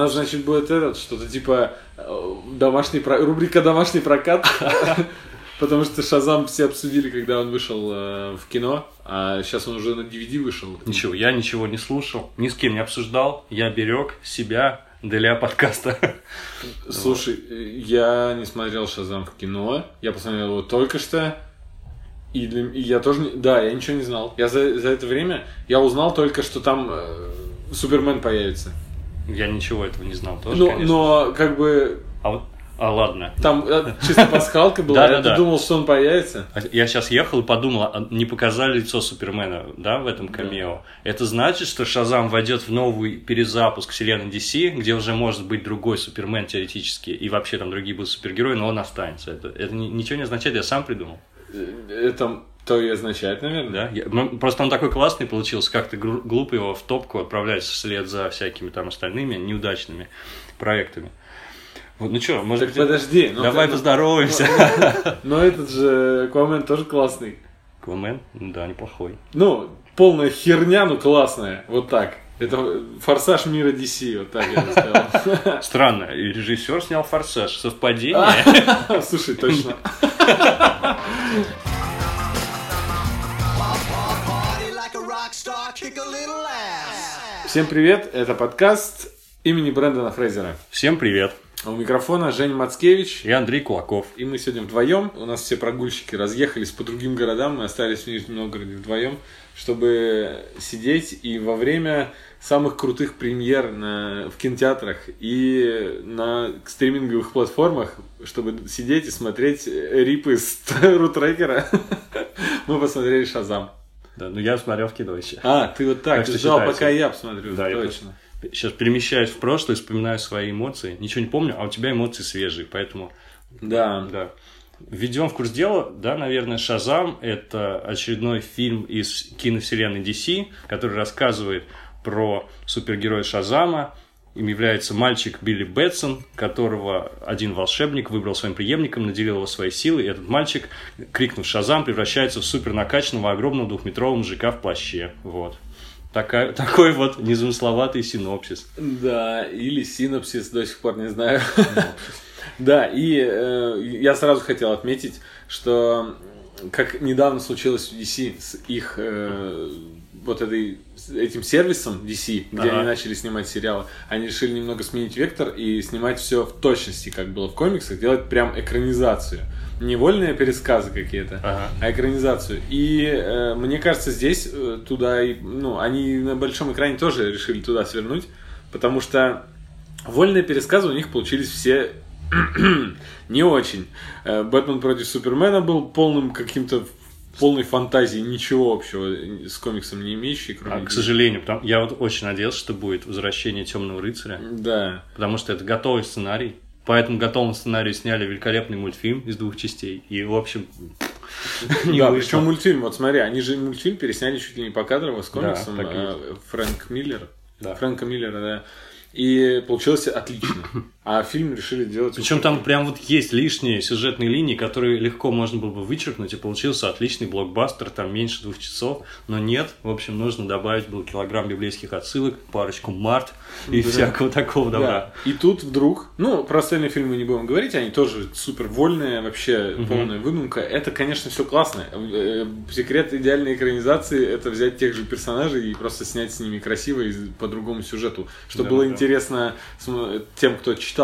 У нас, значит, будет этот, что-то типа э, домашний рубрика «Домашний прокат», потому что Шазам все обсудили, когда он вышел э, в кино, а сейчас он уже на DVD вышел. Ничего, я ничего не слушал, ни с кем не обсуждал, я берег себя для подкаста. Слушай, я не смотрел Шазам в кино, я посмотрел его только что, и, для- и я тоже, не- да, я ничего не знал. Я за, за это время, я узнал только, что там э, Супермен появится. Я ничего этого не знал тоже, Но, конечно. но как бы А, вот- а ладно. там э, чисто пасхалка была, я Да-да-да. думал, что он появится. А Я сейчас ехал и подумал, а не показали лицо Супермена, да, в этом камео. Это значит, что Шазам войдет в новый перезапуск вселенной DC, где уже может быть другой Супермен теоретически, и вообще там другие будут супергерои, но он останется. Это, это ни- ничего не означает, я сам придумал. Э, Это то и означает, наверное. Да? Я- ну, просто он такой классный получился, как-то глупо его в топку отправлять вслед за всякими там остальными неудачными проектами. Вот, ну что, может Так быть, подожди, ну давай ты- поздороваемся. Но этот же Аквамен тоже классный. Аквамен? Ну Да, неплохой. Ну, полная херня, но классная. Вот так. Это форсаж мира DC, вот так я бы сказал. Странно, и режиссер снял форсаж. Совпадение? Слушай, точно. Всем привет, это подкаст имени Брэндона Фрейзера. Всем привет. У микрофона Женя Мацкевич. Я Андрей Кулаков. И мы сегодня вдвоем. У нас все прогульщики разъехались по другим городам. Мы остались в Нижнем Новгороде вдвоем, чтобы сидеть и во время самых крутых премьер на, в кинотеатрах и на стриминговых платформах, чтобы сидеть и смотреть рипы с рутрекера, мы посмотрели Шазам. Да, ну я смотрел в кино еще. А, ты вот так, Так ждал, пока я посмотрю. Да, я точно. Сейчас перемещаюсь в прошлое, вспоминаю свои эмоции. Ничего не помню, а у тебя эмоции свежие, поэтому Да. да. Введем в курс дела, да, наверное, Шазам – это очередной фильм из киновселенной DC, который рассказывает про супергероя Шазама. Им является мальчик Билли Бэтсон, которого один волшебник выбрал своим преемником, наделил его своей силой. И этот мальчик, крикнув «Шазам», превращается в супер накачанного огромного двухметрового мужика в плаще. Вот. Такая, такой вот незамысловатый синопсис. Да, или синопсис, до сих пор не знаю. Да, и э, я сразу хотел отметить, что как недавно случилось в DC с их э, вот этой, этим сервисом DC, где Ага. они начали снимать сериалы, они решили немного сменить вектор и снимать все в точности, как было в комиксах, делать прям экранизацию. Не вольные пересказы какие-то, Ага. а экранизацию. И э, мне кажется, здесь э, туда, и, ну, они на большом экране тоже решили туда свернуть, потому что вольные пересказы у них получились все не очень. Э, Бэтмен против Супермена был полным каким-то полной фантазии, ничего общего с комиксом не имеющий, кроме... А, к сожалению, потому- я вот очень надеялся, что будет возвращение Темного рыцаря. Да. Потому что это готовый сценарий. По этому готовому сценарию сняли великолепный мультфильм из двух частей. И, в общем, не да, причем мультфильм, вот смотри, они же мультфильм пересняли чуть ли не покадрово с комиксом э, Фрэнк Миллер. Да. Фрэнка Миллера, да. И получилось отлично. А фильм решили делать... Причем там прям вот есть лишние сюжетные линии, которые легко можно было бы вычеркнуть, и получился отличный блокбастер, там меньше двух часов, но нет, в общем, нужно добавить был килограмм библейских отсылок, парочку март и Да. всякого такого добра. Да. И тут вдруг, ну, про остальные фильмы не будем говорить, они тоже супер вольные, вообще полная выдумка. Это, конечно, все классно. Э, Секрет идеальной экранизации это взять тех же персонажей и просто снять с ними красиво и по другому сюжету, чтобы Да, было да. интересно тем, кто читал.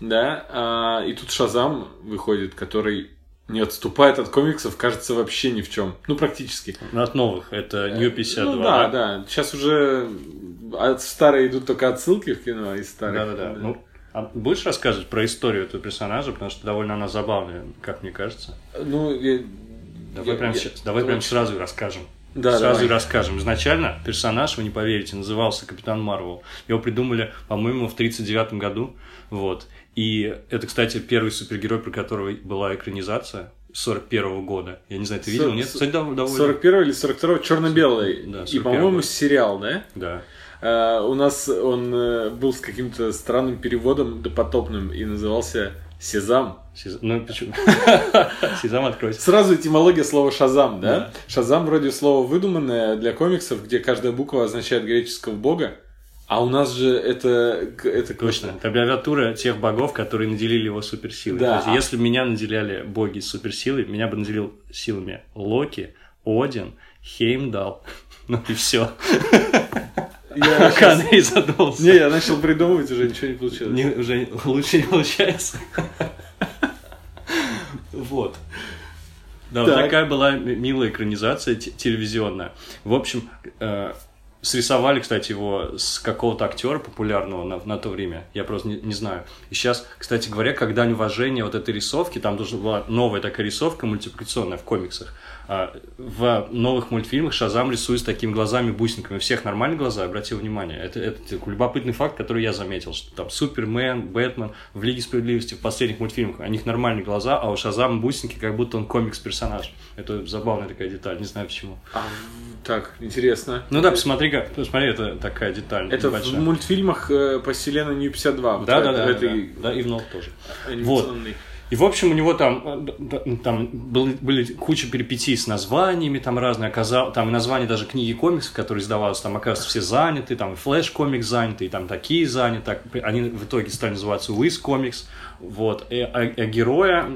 Да, А, и тут Шазам выходит, который не отступает от комиксов, кажется, вообще ни в чем. Ну, практически. От новых, это New 52. Ну да, да. Сейчас уже от старые идут только отсылки в кино из старых. Да-да-да. Ну, а будешь рассказывать про историю этого персонажа, потому что довольно она забавная, как мне кажется. Ну, я- Давай я- прям я- сейчас, давай прям очень- сразу и расскажем. Да, сразу давай. расскажем. Изначально персонаж, вы не поверите, назывался Капитан Марвел. Его придумали, по-моему, в 1939 году. Вот. И это, кстати, первый супергерой, про которого была экранизация 41 года. Я не знаю, ты видел? Нет? Кстати, дов- довольно. 41 или 42 черно-белый. Да, И, 41. по-моему, сериал, да? Да. А, у нас он э, был с каким-то странным переводом допотопным и назывался Сезам. Сиз- Ну, почему? Сезам откройся. Сразу этимология слова Шазам, да? Шазам вроде слово выдуманное для комиксов, где каждая буква означает греческого бога, А у нас же это... это Точно. Это аббревиатура тех богов, которые наделили его суперсилой. Да. То есть, если бы меня наделяли боги суперсилой, меня бы наделил силами Локи, Один, Хеймдал, ну и все. Я Канри задумался. Не, я начал придумывать, уже ничего не получилось. Не- уже лучше не получается. Вот. Да, вот Так. такая была милая экранизация те- телевизионная. В общем, э, срисовали, кстати, его с какого-то актера популярного на, на то время. Я просто не, не знаю. И сейчас, кстати говоря, как дань уважения вот этой рисовки, там должна была новая такая рисовка мультипликационная в комиксах. А, в новых мультфильмах Шазам рисует с такими глазами-бусинками. У всех нормальные глаза, обратил внимание. Это, это любопытный факт, который я заметил, что там Супермен, Бэтмен в Лиге Справедливости в последних мультфильмах, у них нормальные глаза, а у Шазама бусинки, как будто он комикс-персонаж. Это забавная такая деталь, не знаю почему. А, так, интересно. Ну да, посмотри-ка, посмотри, это такая деталь Это в небольшая. мультфильмах э, по вселенной Нью-52. вот Да, в да, этой- да, в этой да, да, и в новых тоже. анимационной. И, в общем, у него там, э, там были, были куча перипетий с названиями, там разные, оказал, там и названия даже книги комиксов, которые издавались, там, оказывается, все заняты, там и Flash Comics заняты, и там такие заняты, так, они в итоге стали называться Whiz Comics, вот, и, а, а героя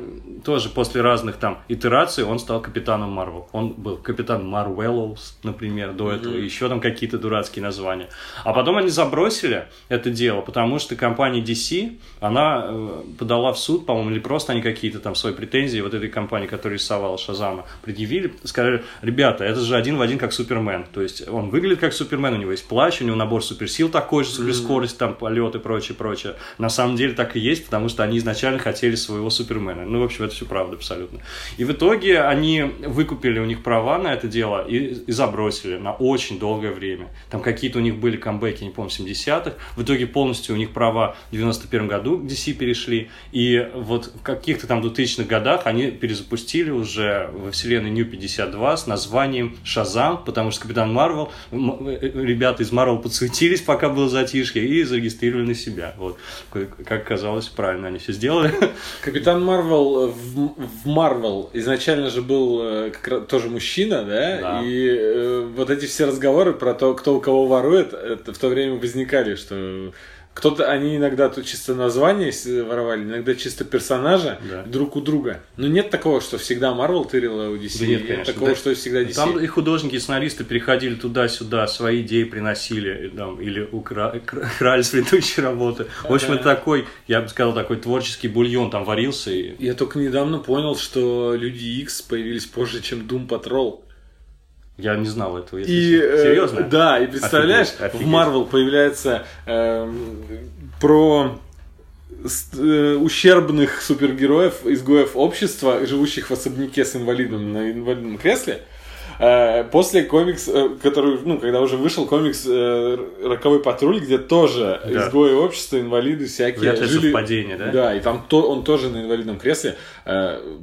тоже после разных там итераций он стал капитаном Марвел. Он был капитан Marvelous, например, до этого, и еще там какие-то дурацкие названия. А потом они забросили это дело, потому что компания DC, она э, подала в суд, по-моему, или просто они какие-то там свои претензии вот этой компании, которая рисовала Шазама, предъявили, сказали, ребята, это же один в один как Супермен. То есть он выглядит как Супермен, у него есть плащ, у него набор суперсил такой же, суперскорость, там полет и прочее, прочее. На самом деле так и есть, потому что они изначально хотели своего Супермена. Ну, в общем, это все правда абсолютно. И в итоге они выкупили у них права на это дело и, и забросили на очень долгое время. Там какие-то у них были камбэки, не помню, 70-х. В итоге полностью у них права в 91 году к DC перешли. И вот в каких-то там 2000-х годах они перезапустили уже во вселенной New 52 с названием Шазам, потому что Капитан Марвел, м- э, ребята из Марвел подсуетились, пока было затишье, и зарегистрировали на себя. Вот. Как оказалось, правильно они все сделали. Капитан Марвел э, в Марвел изначально же был э, как раз тоже мужчина, да? Да. И э, вот эти все разговоры про то, кто у кого ворует, это в то время возникали, что кто-то, они иногда тут чисто название воровали, иногда чисто персонажа Да. друг у друга. Но нет такого, что всегда Марвел тырила у DC. Да нет, конечно. такого, Да. что всегда DC. Там и художники, и сценаристы переходили туда-сюда, свои идеи приносили, там, или укра- кра- крали с предыдущей работы. В общем, это такой, я бы сказал, такой творческий бульон там варился. И... Я только недавно понял, что Люди Икс появились позже, чем Doom Patrol. Я не знал этого, если И, честно. э, Серьезно? да, и представляешь, Офигеть, офигеть. в Марвел появляется эм, про э, ущербных супергероев, изгоев общества, живущих в особняке с инвалидом на инвалидном кресле. Э, После комикс, э, который, ну, когда уже вышел комикс «Роковой патруль», где тоже Да. изгои общества, инвалиды всякие Вряд ли совпадение, да? Да, и там то, он тоже на инвалидном кресле,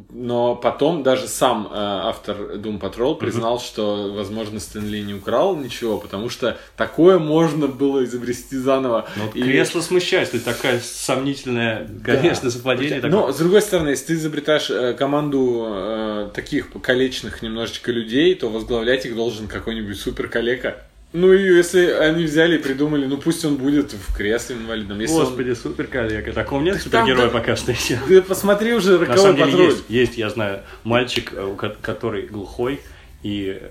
но потом даже сам э, автор Doom Patrol признал, что, возможно, Стэн Ли не украл ничего, потому что такое можно было изобрести заново. Ну, вот И- кресло смущает, то есть такая сомнительное, конечно, совпадение. но, такое. с другой стороны, если ты изобретаешь э, команду э, таких покалеченных немножечко людей, то возглавлять их должен какой-нибудь супер калека. Ну и если они взяли и придумали, ну пусть он будет в кресле инвалидном. Если он- Господи, супер коллега. Такого нет там супергероя да- пока что еще. Ты посмотри уже На роковой самом деле патруль. есть, есть, я знаю, мальчик, э, который глухой, и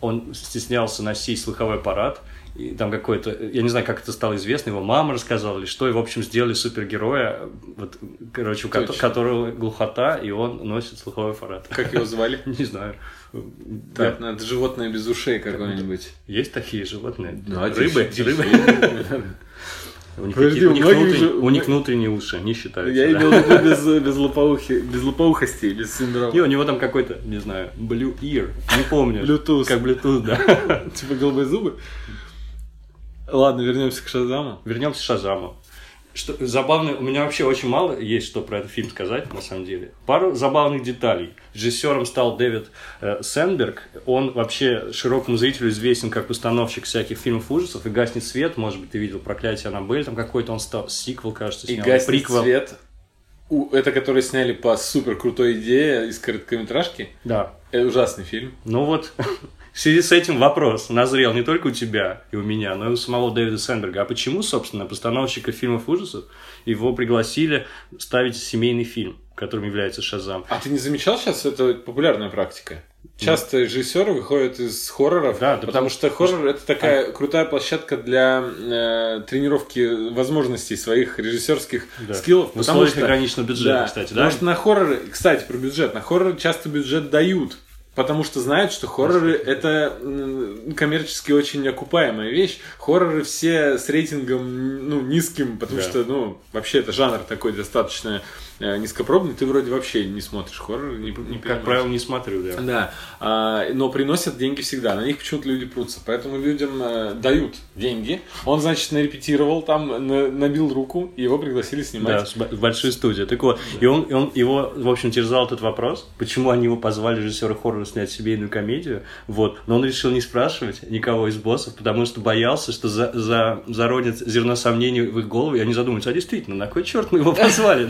он стеснялся носить слуховой аппарат, и там какой-то, я не знаю, как это стало известно, его мама рассказала или что, и, в общем, сделали супергероя, вот, короче, у которого глухота, и он носит слуховой аппарат. Как его звали? Не знаю. Так, надо животное без ушей какое-нибудь. Есть такие животные? Ну, а Рыбы? дельфин- Рыбы? У них, Подожди, какие- у них внутренние- же- у них внутренние уши, не считаются. Я да. имел в виду без, без, лопоухи, без лопоухости, без синдрома. И у него там какой-то, не знаю, blue ear, не помню. Bluetooth. Как Bluetooth, да. Типа голубые зубы. Ладно, вернемся к Шазаму. Вернемся к Шазаму. Что, забавно, у меня вообще очень мало есть что про этот фильм сказать, на самом деле. Пару забавных деталей. Режиссером стал Дэвид э, Сенберг. Он вообще широкому зрителю известен как постановщик всяких фильмов ужасов. И «Гаснет свет», может быть, ты видел «Проклятие Аннабель», там какой-то он стал, сиквел, кажется, И снял. гаснет приквел. свет. Это который сняли по супер крутой идее из короткометражки. Да. Это ужасный фильм. Ну вот, в связи с этим вопрос назрел не только у тебя и у меня, но и у самого Дэвида Сенберга. А почему, собственно, постановщика фильмов ужасов его пригласили ставить семейный фильм, которым является Шазам? А ты не замечал сейчас, это популярная практика? Часто режиссеры выходят из хорроров, Да, да, потому потому что хоррор это такая крутая площадка для э, тренировки возможностей своих режиссерских Да. скиллов. В условиях что- ограниченного бюджета, кстати, да? Потому что на хорроры, кстати, про бюджет, на хорроры часто бюджет дают. Потому что знают, что хорроры это коммерчески очень окупаемая вещь. Хорроры все с рейтингом ну, низким, потому Да. что, ну, вообще это жанр такой достаточно э, низкопробный. Ты вроде вообще не смотришь хорроры, не, не Как понимаешь. правило, не смотрю, да. Да, а, но приносят деньги всегда. На них почему-то люди прутся. Поэтому людям э, дают деньги. Он, значит, нарепетировал там, на- набил руку, и его пригласили Да, снимать. бо- в большую студию. Так вот, и он, и он его, в общем, терзал этот вопрос, почему они его позвали режиссера хоррора снять семейную комедию, вот. Но он решил не спрашивать никого из боссов, потому что боялся, что за, за, заронит зерно сомнений в их голову, и они задумаются, а действительно, на кой черт мы его позвали?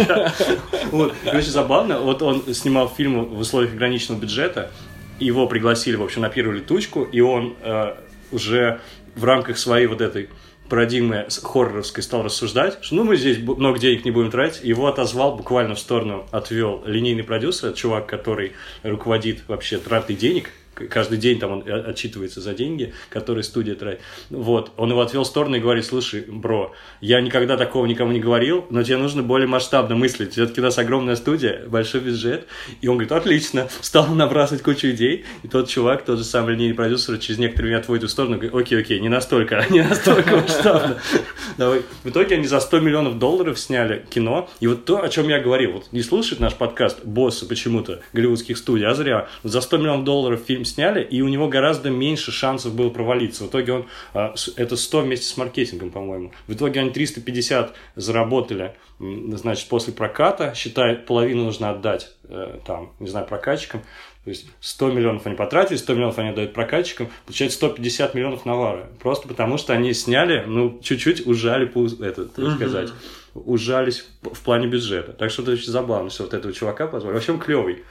Вот, и очень забавно, вот он снимал фильм в условиях ограниченного бюджета, его пригласили, в общем, на первую летучку, и он э, уже в рамках своей вот этой парадигмы хорроровской стал рассуждать, что ну мы здесь много денег не будем тратить, его отозвал буквально в сторону, отвел линейный продюсер, чувак, который руководит вообще тратой денег, каждый день там он э, отчитывается за деньги, которые студия тратит. Вот, он его отвел в сторону и говорит, слушай, бро, я никогда такого никому не говорил, но тебе нужно более масштабно мыслить. Все-таки у нас огромная студия, большой бюджет. И он говорит, отлично, стал набрасывать кучу идей. И тот чувак, тот же самый линейный продюсер, через некоторое время отводит в сторону, говорит, окей, окей, не настолько, не настолько масштабно. Давай. В итоге они за 100 миллионов долларов сняли кино. И вот то, о чем я говорил, вот не слушает наш подкаст боссы почему-то голливудских студий, а зря. За 100 миллионов долларов фильм сняли, и у него гораздо меньше шансов было провалиться. В итоге он, а, это 100 вместе с маркетингом, по-моему. В итоге они 350 заработали, значит, после проката, считай, половину нужно отдать, э, там, не знаю, прокатчикам. То есть 100 миллионов они потратили, 100 миллионов они отдают прокатчикам, получается 150 миллионов навара. Просто потому, что они сняли, ну, чуть-чуть ужали, это, так сказать, ужались в в плане бюджета. Так что это очень забавно, что вот этого чувака позвали. В общем, клевый.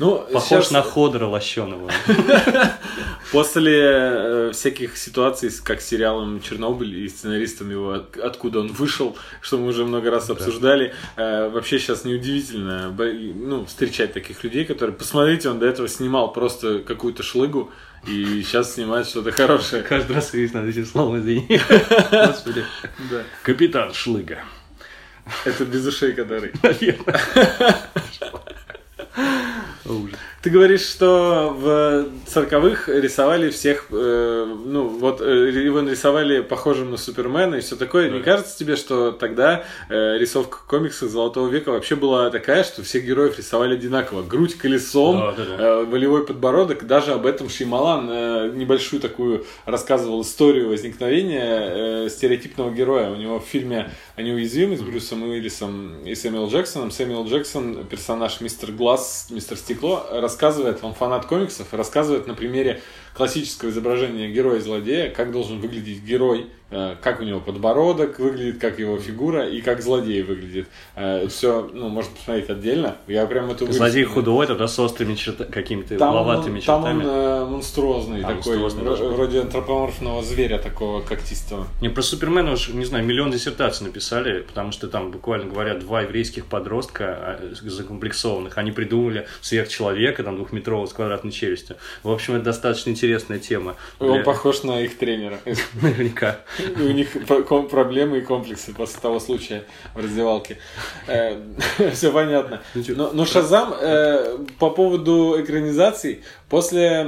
Ну, Похож сейчас на Ходора Лощеного. после э, всяких ситуаций, как с сериалом Чернобыль и сценаристом его, от- откуда он вышел, что мы уже много раз обсуждали, э, вообще сейчас неудивительно ну, встречать таких людей, которые, посмотрите, он до этого снимал просто какую-то шлыгу, и сейчас снимает что-то хорошее. Каждый раз видишь над этим словом, извини. Господи. Да. Капитан Шлыга. Это без ушей который. Наверное. Ужас. Ты говоришь, что в 40-х рисовали всех, э, ну, вот э, его нарисовали похожим на Супермена и все такое. Не кажется тебе, что тогда э, рисовка комиксов Золотого века вообще была такая, что всех героев рисовали одинаково? Грудь колесом, Да, да, да. э, волевой подбородок. Даже об этом Шеймалан э, небольшую такую рассказывал историю возникновения э, стереотипного героя. У него в фильме «Они уязвимы» с Брюсом Уиллисом и Сэмюэл Джексоном. Сэмюэл Джексон, персонаж мистер Глаз, мистер Стекло, рассказывает, он фанат комиксов, рассказывает на примере классического изображения героя-злодея, как должен выглядеть герой, э, как у него подбородок выглядит, как его фигура и как злодей выглядит. Все, ну, можно посмотреть отдельно. Я прям эту Злодей худой, тогда с острыми черта- какими-то там угловатыми он, там он чертами. э, монструозный А, такой, монструозный вроде антропоморфного зверя такого когтистого. Не, про Супермена уж, не знаю, миллион диссертаций написали, потому что там, буквально говоря, два еврейских подростка а, закомплексованных, они придумали сверхчеловека, там, двухметрового с квадратной челюстью. В общем, это достаточно интересная тема. Он Для- похож на их тренера. Наверняка. У них проблемы и комплексы после того случая в раздевалке. Все понятно. Но, но Шазам э, по поводу экранизаций после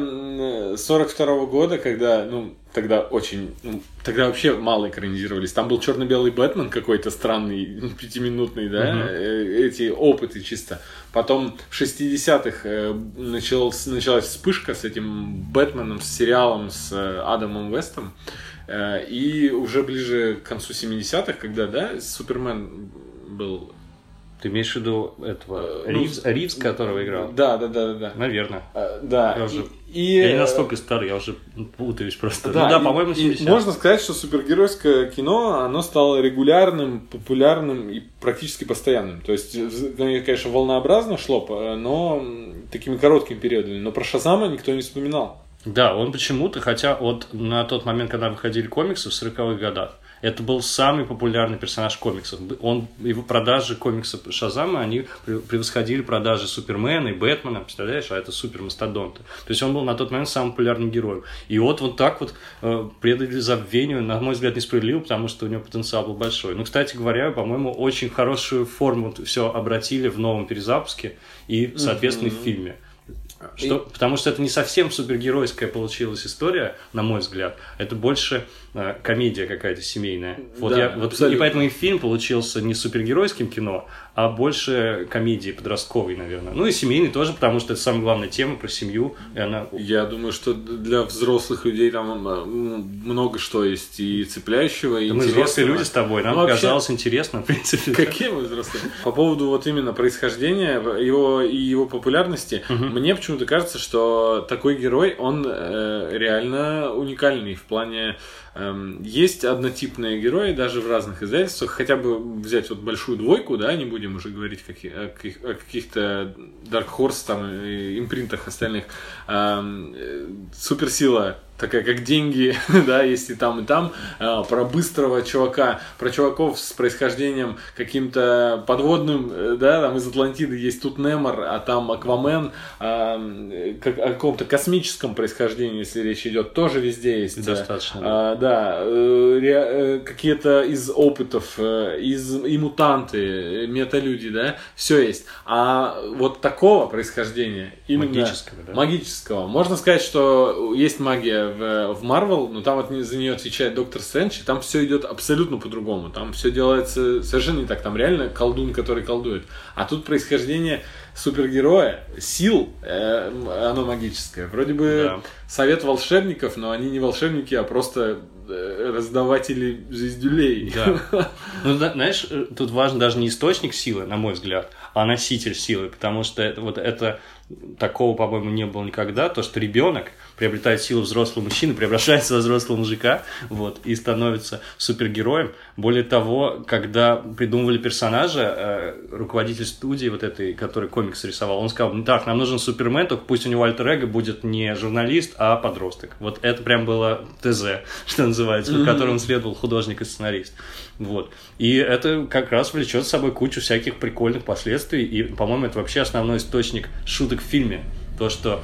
42 года, когда, ну, тогда очень, ну, тогда вообще мало экранизировались. Там был черно-белый Бэтмен какой-то странный, пятиминутный, да, э, эти опыты чисто. Потом в 60-х э, началась, началась вспышка с этим Бэтменом, с сериалом с э, Адамом Вестом. Э, И уже ближе к концу 70-х, когда, да, Супермен был... Ты имеешь в виду этого ну, Ривз, Ривз, которого играл? Да, да, да, да. Наверное. Э, Да. Я уже- И, Я не настолько старый, я уже путаюсь просто. Да, ну да, и- по-моему, и 70. Можно сказать, что супергеройское кино, оно стало регулярным, популярным и практически постоянным. То есть, конечно, волнообразно шло, но такими короткими периодами. Но про Шазама никто не вспоминал. Да, он почему-то, хотя вот на тот момент, когда выходили комиксы в 40-х годах, это был самый популярный персонаж комиксов. Он, его продажи комиксов Шазама, они превосходили продажи Супермена и Бэтмена, представляешь, а это супермастодонты. То есть он был на тот момент самым популярным героем. И вот вот так вот э, предали забвению, на мой взгляд, несправедливо, потому что у него потенциал был большой. Ну, кстати говоря, по-моему, очень хорошую форму все обратили в новом перезапуске и, соответственно, mm-hmm. в фильме. Что, и... Потому что это не совсем супергеройская получилась история, на мой взгляд. Это больше э, комедия какая-то семейная. Вот да, я, вот, и поэтому и фильм получился не супергеройским кино, а больше комедии подростковой, наверное. Ну и семейный тоже, потому что это самая главная тема про семью. И она... Я думаю, что для взрослых людей там э, много что есть и цепляющего, и да Мы взрослые люди с тобой, нам ну, вообще... казалось интересно, в принципе. Какие мы взрослые? По поводу вот именно происхождения его и его популярности, мне почему-то кажется, что такой герой, он э, реально уникальный в плане Эм, есть однотипные герои даже в разных издательствах. Хотя бы взять вот большую двойку, да, не будем уже говорить о, каких-то Dark Horse там, импринтах остальных. Эм, э, суперсила такая как деньги, да, есть и там, и там, а, про быстрого чувака, про чуваков с происхождением каким-то подводным, э, да, там из Атлантиды есть тут Немор, а там Аквамен, а, как, о каком-то космическом происхождении, если речь идет, тоже везде есть. Достаточно. А, да, э, э, какие-то из опытов, из и мутанты, металюди, да, все есть. А вот такого происхождения, именно магического, да? магического, можно сказать, что есть магия в, в Marvel, но там вот за нее отвечает Доктор Стрэндж, и там все идет абсолютно по-другому. Там все делается совершенно не так. Там реально колдун, который колдует. А тут происхождение супергероя, сил, э, оно магическое. Вроде бы да. совет волшебников, но они не волшебники, а просто э, раздаватели звездюлей. Да. Ну, знаешь, э, тут важен даже не источник силы, на мой взгляд, а носитель силы, потому что это, вот это такого, по-моему, не было никогда, то, что ребенок приобретает силу взрослого мужчины, превращается в взрослого мужика, вот, и становится супергероем. Более того, когда придумывали персонажа, э, руководитель студии вот этой, который комикс рисовал, он сказал, ну так, нам нужен Супермен, только пусть у него альтер эго будет не журналист, а подросток. Вот это прям было ТЗ, что называется, mm-hmm. которому следовал художник и сценарист. Вот. И это как раз влечет с собой кучу всяких прикольных последствий, и, по-моему, это вообще основной источник шуток в фильме. То, что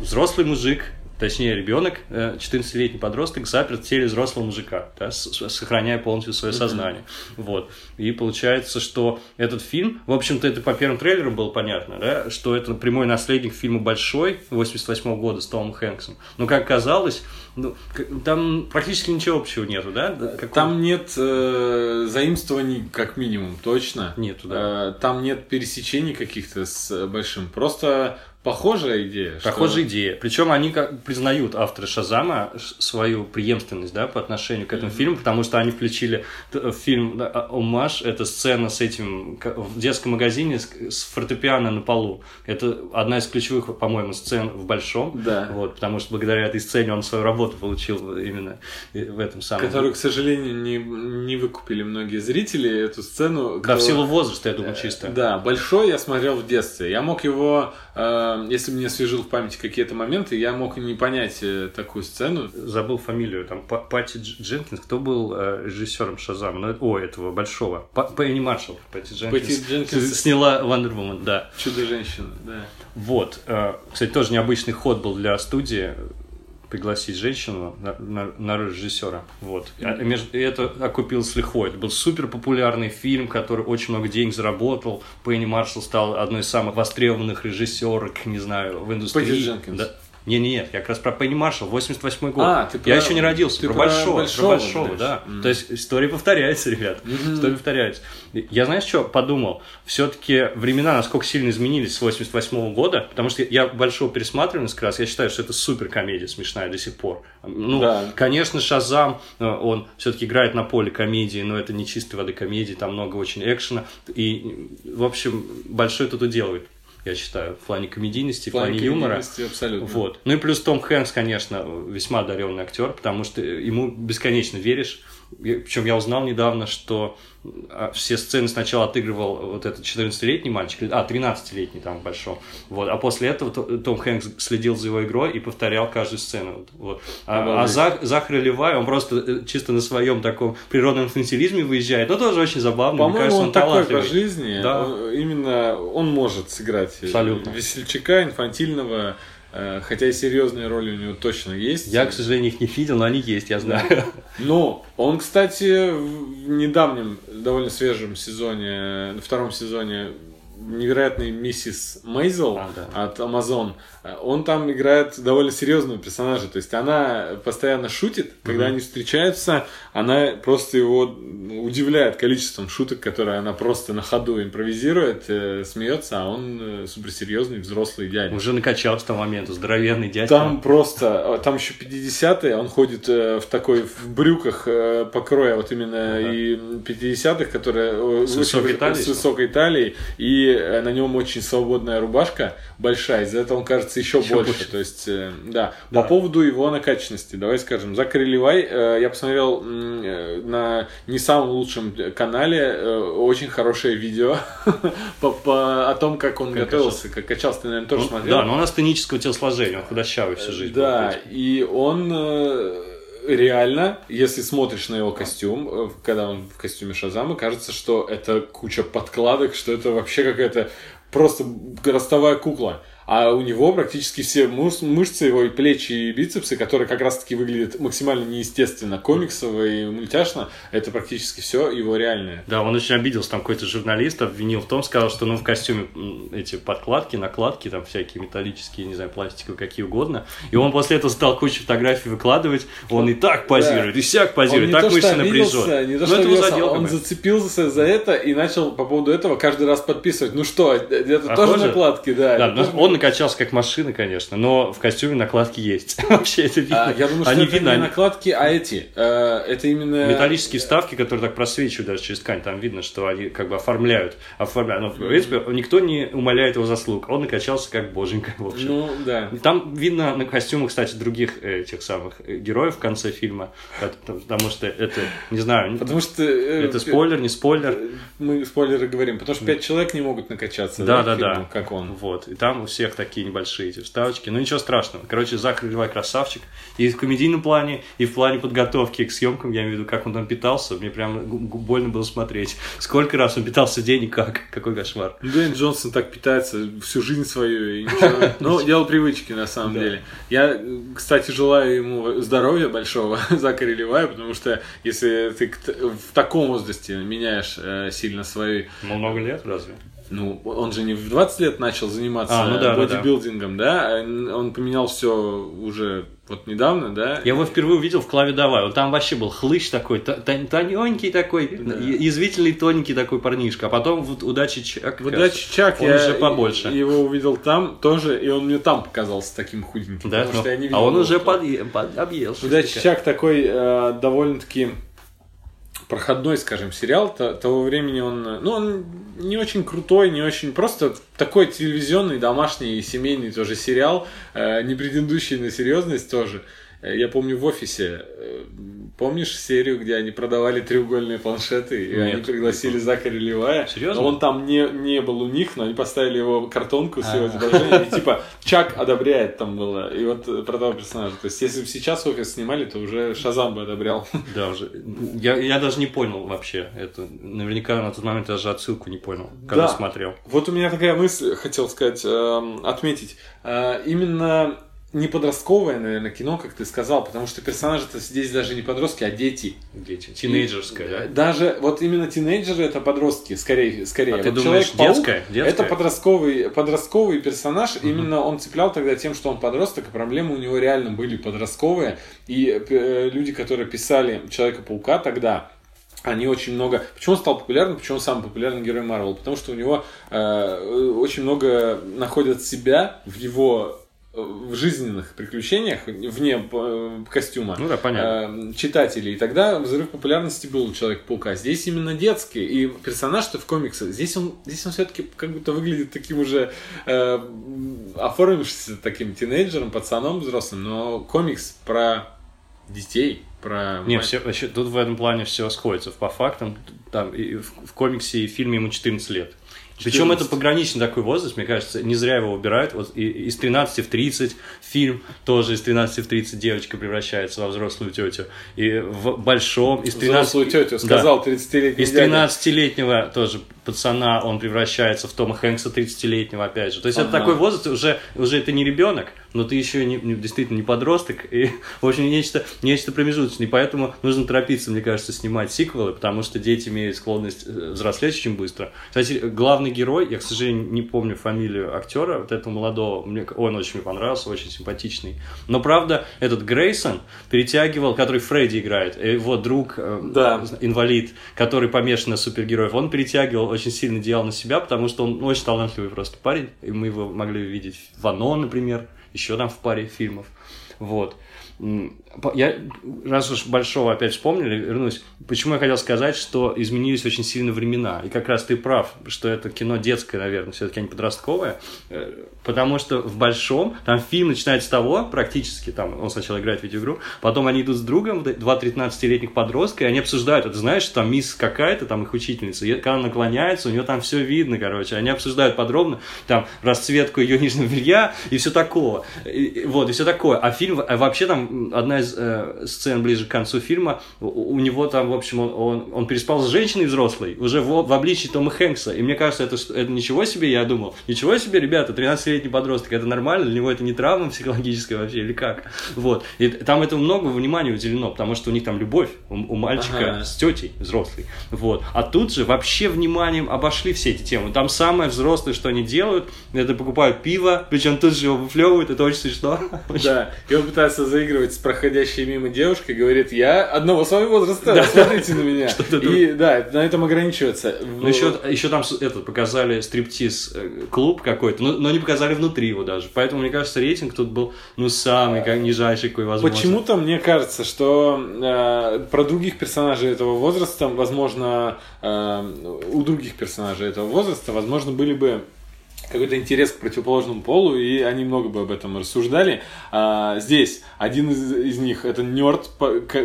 взрослый мужик точнее ребенок, 14-летний э, подросток, заперт в теле взрослого мужика, да, сохраняя полностью свое сознание. Вот. И получается, что этот фильм, в общем-то, это по первым трейлерам было понятно, да, что это прямой наследник фильма «Большой» 88 года с Томом Хэнксом. Но, как казалось, ну, там практически ничего общего нету, да? Какого? Там нет э, заимствований, как минимум, точно. Нету, да. Э, там нет пересечений каких-то с большим. Просто Похожая идея. Похожая что... идея. Причем они как признают авторы Шазама свою преемственность да, по отношению к этому mm-hmm. фильму, потому что они включили в фильм да, а, Омаш, это сцена с этим в детском магазине с, с фортепиано на полу. Это одна из ключевых, по-моему, сцен в Большом. Да. Вот, потому что благодаря этой сцене он свою работу получил именно в этом самом. Которую, к сожалению, не, не выкупили многие зрители, эту сцену. Да, кто... в силу возраста, я думаю, чисто. Да, Большой я смотрел в детстве. Я мог его если мне освежил в памяти какие-то моменты, я мог не понять э, такую сцену. Забыл фамилию, там, Пати Дженкинс, кто был э, режиссером Шазама? Ну, о, этого большого. Пенни Маршалл, Пати Дженкинс. Пати Дженкинс. Сняла Woman, да. Чудо-женщина, да. Вот. Э, кстати, тоже необычный ход был для студии пригласить женщину на, на, на режиссера. Вот. И это окупилось легко. Это был супер популярный фильм, который очень много денег заработал. Пенни Маршалл стал одной из самых востребованных режиссерок, не знаю, в индустрии. Да, не, не, нет, я как раз про Пенни Маршалл, 88 год. А, ты я про... еще не родился. Ты про, про большого, большого, про большого, да. Mm. То есть история повторяется, ребят. Mm-hmm. История повторяется. Я знаешь, что подумал? Все-таки времена насколько сильно изменились с 88 года, потому что я большого пересматриваю несколько раз, я считаю, что это супер комедия смешная до сих пор. Ну, да. конечно, Шазам, э, он все-таки играет на поле комедии, но это не чистой воды комедии, там много очень экшена. И, в общем, большой тут уделывает я считаю, в плане комедийности, в плане, плане юмора. абсолютно. Вот. Ну и плюс Том Хэнкс, конечно, весьма одаренный актер, потому что ему бесконечно веришь. Причем я узнал недавно, что а, все сцены сначала отыгрывал вот этот 14-летний мальчик, а, 13-летний там большой. Вот. А после этого Том Хэнкс следил за его игрой и повторял каждую сцену. Вот. А, а Зах, Захар Левай, он просто э, чисто на своем таком природном инфантилизме выезжает. Ну, тоже очень забавно. По-моему, Мне кажется, он, он, такой по жизни. Да. Он- именно он может сыграть Абсолютно. весельчака, инфантильного, хотя и серьезные роли у него точно есть. Я, к сожалению, их не видел, но они есть, я знаю. Но он, кстати, в недавнем, довольно свежем сезоне, на втором сезоне невероятный миссис Мейзел А, да. от Amazon, э, он там играет довольно серьезного персонажа. То есть она постоянно шутит, когда они встречаются, она просто его удивляет количеством шуток, которые она просто на ходу импровизирует, э, смеется, а он э, суперсерьезный взрослый дядя. Уже накачался к тому моменту, здоровенный дядька. Там просто, э, там еще 50-е, он ходит э, в такой, в брюках э, покроя вот именно Ага. и 50-х, которые э, С высокой выс- талией, с высокой талией, и э, на нем очень свободная рубашка большая, из-за этого он кажется еще, Еще больше. больше. То есть, э, да. Да. По поводу его накачанности, давай скажем, Закари Левай, э, я посмотрел на не самом лучшем канале э, очень хорошее видео по- по- о том, как он Как готовился, как качался, ты, наверное, тоже Он- смотрел. Да, но он астенического телосложения, он худощавый всю жизнь. Да, и он э, реально, если смотришь на его костюм, э, когда он в костюме Шазама, кажется, что это куча подкладок, что это вообще какая-то просто ростовая кукла. А у него практически все мыш- мышцы его и плечи, и бицепсы, которые как раз-таки выглядят максимально неестественно, комиксово и мультяшно, это практически все его реальное. Да, он очень обиделся, там какой-то журналист обвинил в том, сказал, что ну в костюме эти подкладки, накладки, там всякие металлические, не знаю, пластиковые, какие угодно. И он после этого стал кучу фотографий выкладывать, он и так позирует, и сяк Он позирует, не так то, мышцы напряжет. не то, Ну, что обиделся, задел, он зацепился за это и начал по поводу этого каждый раз подписывать. Ну что, это тоже Похоже? накладки, да. Да, это ну, тоже он накачался как машина, конечно, но в костюме накладки есть. Вообще это видно. А, я думаю, что Они это видно, не они- накладки, а эти. Э, это именно... Металлические вставки, которые так просвечивают даже через ткань, там видно, что они как бы оформляют. оформляют. Но, в принципе, никто не умаляет его заслуг. Он накачался как боженька, в общем. Ну, да. Там видно на костюмах, кстати, других э, этих самых э, героев в конце фильма, потому что это, не знаю, Потому что... э, это спойлер, не спойлер. Мы спойлеры говорим, потому что пять человек не могут накачаться, Да, да, фильму, да. как он. Вот. И там у всех такие небольшие эти вставочки. Но ничего страшного. Короче, Захар Левай красавчик. И в комедийном плане, и в плане подготовки к съемкам, я имею в виду, как он там питался, мне прям больно было смотреть. Сколько раз он питался день и как. Какой кошмар. Ну, Дуэйн Джонсон так питается всю жизнь свою. Ну, дело привычки, на самом деле. Я, кстати, желаю ему здоровья большого, Закари Левая, потому что если ты в таком возрасте меняешь э, сильно свои Ему много лет разве? Ну, он же не в 20 лет начал заниматься А, ну да, да, да. бодибилдингом, да? А Он поменял все уже вот недавно, да? Я его впервые увидел в Клаве Давай. Он там вообще был хлыщ такой, та- та- тоненький такой, язвительный, тоненький такой парнишка. А потом в Удачи Чак. В «Удаче Чак» он я уже побольше. его увидел там тоже, и он мне там показался таким худеньким. Да, потому ну, что я не а видел он его уже под, под, объел. «Удача Чак» такой э, довольно-таки проходной, скажем, сериал то- того времени он, ну, он не очень крутой, не очень, просто такой телевизионный, домашний, семейный тоже сериал, э, не претендующий на серьезность тоже. Э, Я помню в офисе, э, помнишь серию, где они продавали треугольные планшеты, и Нет. они пригласили Закари Левая. Серьезно? Он там не, не был у них, но они поставили его картонку с его А. изображением, и типа Чак одобряет там было, и вот э, про того персонажа. То есть, если бы сейчас офис снимали, то уже Шазам бы одобрял. Да, уже. Я, я даже не понял вообще это. Наверняка на тот момент даже отсылку не понял, когда Да. смотрел. Вот у меня такая мысль, хотел сказать, эм, отметить. Именно не подростковое, наверное, кино, как ты сказал, потому что персонажи-то здесь даже не подростки, а дети. Дети. Тинейджерская, да? Даже вот именно тинейджеры это подростки, скорее. скорее. А ты Вот думаешь, Человек-паук детская? Детская? Это подростковый, подростковый персонаж. Именно он цеплял тогда тем, что он подросток, и проблемы у него реально были подростковые. И э, люди, которые писали Человека-паука тогда, они очень много... Почему он стал популярным? Почему он самый популярный герой Марвел? Потому что у него э, очень много находят себя в его э, в жизненных приключениях вне э, костюма Ну да, понятно. э, читателей. И тогда взрыв популярности был у Человека-паука. Здесь именно детский. И персонаж-то в комиксах, здесь он, здесь он все-таки как будто выглядит таким уже э, оформившимся таким тинейджером, пацаном взрослым. Но комикс про детей. про... Не, мать. все, вообще, тут в этом плане все сходится по фактам. Там и в, в комиксе и в фильме ему 14 лет. Причем это 14. пограничный такой возраст, мне кажется, не зря его убирают. Вот и- из 13 в 30 фильм тоже из 13 в 30 девочка превращается во взрослую тетю. И в большом из 13... Взрослую тетю, Да. сказал 30-летний Из дядя. 13-летнего тоже пацана он превращается в Тома Хэнкса 30-летнего опять же. То есть это Ага. такой возраст, уже, уже это не ребенок, но ты еще не, не- действительно не подросток. И, в общем, нечто, нечто промежуточное. И поэтому нужно торопиться, мне кажется, снимать сиквелы, потому что дети имеют склонность э, взрослеть очень быстро. Кстати, главный герой, я, к сожалению, не помню фамилию актера, вот этого молодого, мне, он очень мне понравился, очень симпатичный. Но, правда, этот Грейсон перетягивал, который Фредди играет, э, его друг, э, Да. инвалид, который помешан на супергероев, он перетягивал очень сильно одеяло на себя, потому что он очень талантливый просто парень, и мы его могли видеть в «Оно», например, еще там в паре фильмов. Вот. Я, раз уж Большого опять вспомнили, вернусь. Почему я хотел сказать, что изменились очень сильно времена. И как раз ты прав, что это кино детское, наверное, все-таки, а не подростковое. Э, Потому что в Большом, там фильм начинается с того, практически, там он сначала играет в видеоигру, потом они идут с другом, два 13-летних подростка, и они обсуждают, это знаешь, что там мисс какая-то, там их учительница, и когда она наклоняется, у нее там все видно, короче. Они обсуждают подробно, там, расцветку ее нижнего белья и все такого. И вот, и все такое. А фильм, а вообще там одна из э, сцен ближе к концу фильма, у, у него там, в общем, он, он, он переспал с женщиной взрослой, уже в, в обличии Тома Хэнкса. И мне кажется, это, что- это ничего себе, я думал, ничего себе, ребята, 13-летний подросток, это нормально, для него это не травма психологическая вообще, или как? Вот. И там это много внимания уделено, потому что у них там любовь у, у мальчика Ага. с тетей взрослой. Вот. А тут же вообще вниманием обошли все эти темы. Там самое взрослое, что они делают, это покупают пиво, причем тут же его выплевывают, это очень смешно. Да, и он пытается заигрывать с проходящей мимо девушкой, говорит, я одного с вами возраста, смотрите на меня. И да, на этом ограничивается. Ну, еще, еще там с- это, показали стриптиз-клуб какой-то, но, но не показали внутри его даже. Поэтому, мне кажется, рейтинг тут был, ну, самый как нижайший, какой возможно. Почему-то мне кажется, что э, про других персонажей этого возраста, возможно, э, у других персонажей этого возраста, возможно, были бы какой-то интерес к противоположному полу, и они много бы об этом рассуждали. А, здесь один из, из них это нерд